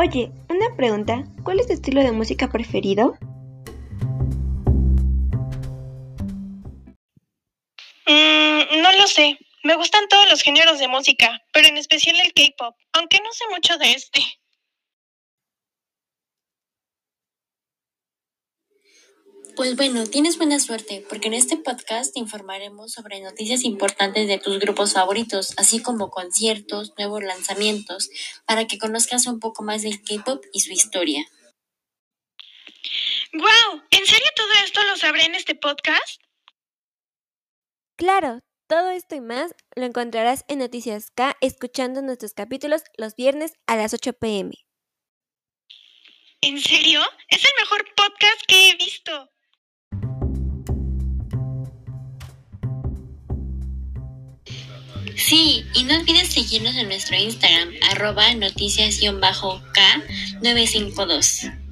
Oye, una pregunta, ¿cuál es tu estilo de música preferido? Mm, no lo sé. Me gustan todos los géneros de música, pero en especial el K-pop, aunque no sé mucho de este. Pues bueno, tienes buena suerte, porque en este podcast te informaremos sobre noticias importantes de tus grupos favoritos, así como conciertos, nuevos lanzamientos, para que conozcas un poco más del K-pop y su historia. ¡Guau! ¿En serio todo esto lo sabré en este podcast? Claro, todo esto y más lo encontrarás en Noticias K escuchando nuestros capítulos los viernes a las 8 pm. ¿En serio? Es el mejor podcast que Sí, y no olvides seguirnos en nuestro Instagram, arroba noticias-k952.